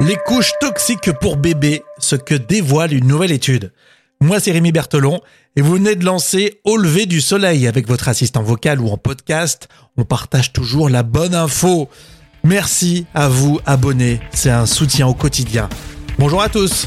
Les couches toxiques pour bébés, ce que dévoile une nouvelle étude. Moi, c'est Rémi Berthelon et vous venez de lancer Au lever du soleil avec votre assistant vocal ou en podcast. On partage toujours la bonne info. Merci à vous, abonnés. C'est un soutien au quotidien. Bonjour à tous.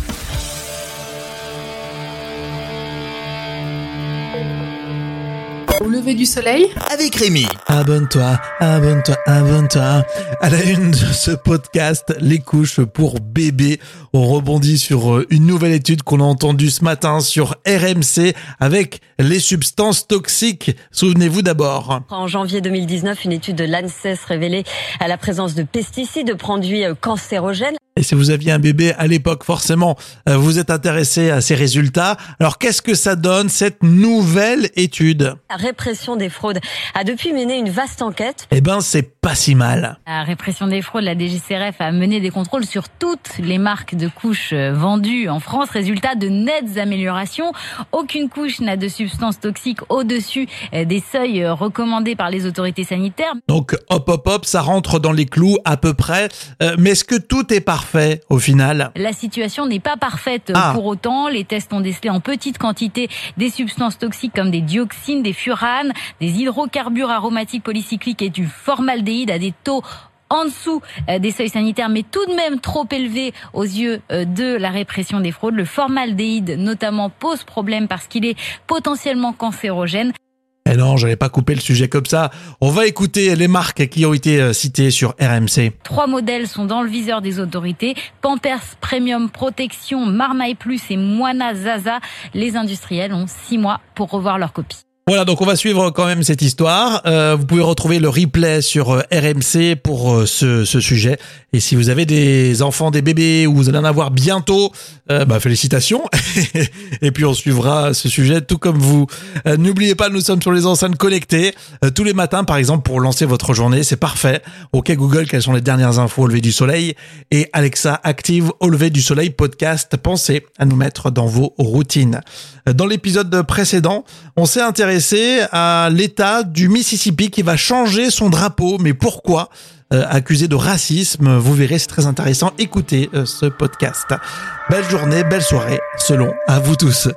Au lever du soleil avec Rémi. Abonne-toi, abonne-toi, abonne-toi. À la une de ce podcast, les couches pour bébés. On rebondit sur euh, une nouvelle étude qu'on a entendue ce matin sur RMC avec les substances toxiques. Souvenez-vous d'abord. En janvier 2019, une étude de l'ANSES révélait la présence de pesticides, de produits euh, cancérogènes. Et si vous aviez un bébé à l'époque, forcément, euh, vous êtes intéressé à ces résultats. Alors, qu'est-ce que ça donne, cette nouvelle étude? La répression des fraudes a depuis mené une vaste enquête. Eh ben, c'est pas si mal. La répression des fraudes, la DGCRF a mené des contrôles sur toutes les marques de couches euh, vendues en France. Résultat de nettes améliorations. Aucune couche n'a de substances toxiques au-dessus euh, des seuils recommandés par les autorités sanitaires. Donc, hop, hop, hop, ça rentre dans les clous à peu près. mais est-ce que tout est parfait? Parfait au final La situation n'est pas parfaite ah. pour autant. Les tests ont décelé en petite quantité des substances toxiques comme des dioxines, des furanes, des hydrocarbures aromatiques polycycliques et du formaldéhyde à des taux en dessous euh, des seuils sanitaires, mais tout de même trop élevés aux yeux euh, de la répression des fraudes. Le formaldéhyde notamment pose problème parce qu'il est potentiellement cancérogène. Eh non, j'allais pas couper le sujet comme ça. On va écouter les marques qui ont été euh, citées sur RMC. Trois modèles sont dans le viseur des autorités. Pampers Premium Protection, Marmaille Plus et Moana Zaza. Les industriels ont six mois pour revoir leur copie. Voilà, donc on va suivre quand même cette histoire. Euh, vous pouvez retrouver le replay sur euh, RMC pour euh, ce, ce, sujet. Et si vous avez des enfants, des bébés, ou vous allez en avoir bientôt, euh, bah, félicitations. et puis on suivra ce sujet tout comme vous. N'oubliez pas, nous sommes sur les enceintes connectées tous les matins, par exemple, pour lancer votre journée. C'est parfait. Ok Google, quelles sont les dernières infos au lever du soleil? Et Alexa, active au lever du soleil podcast. Pensez à nous mettre dans vos routines. Dans l'épisode précédent, on s'est intéressé à l'État du Mississippi qui va changer son drapeau. Mais pourquoi euh, Accusé de racisme, vous verrez, c'est très intéressant. Écoutez euh, ce podcast. Belle journée, belle soirée, selon à vous tous.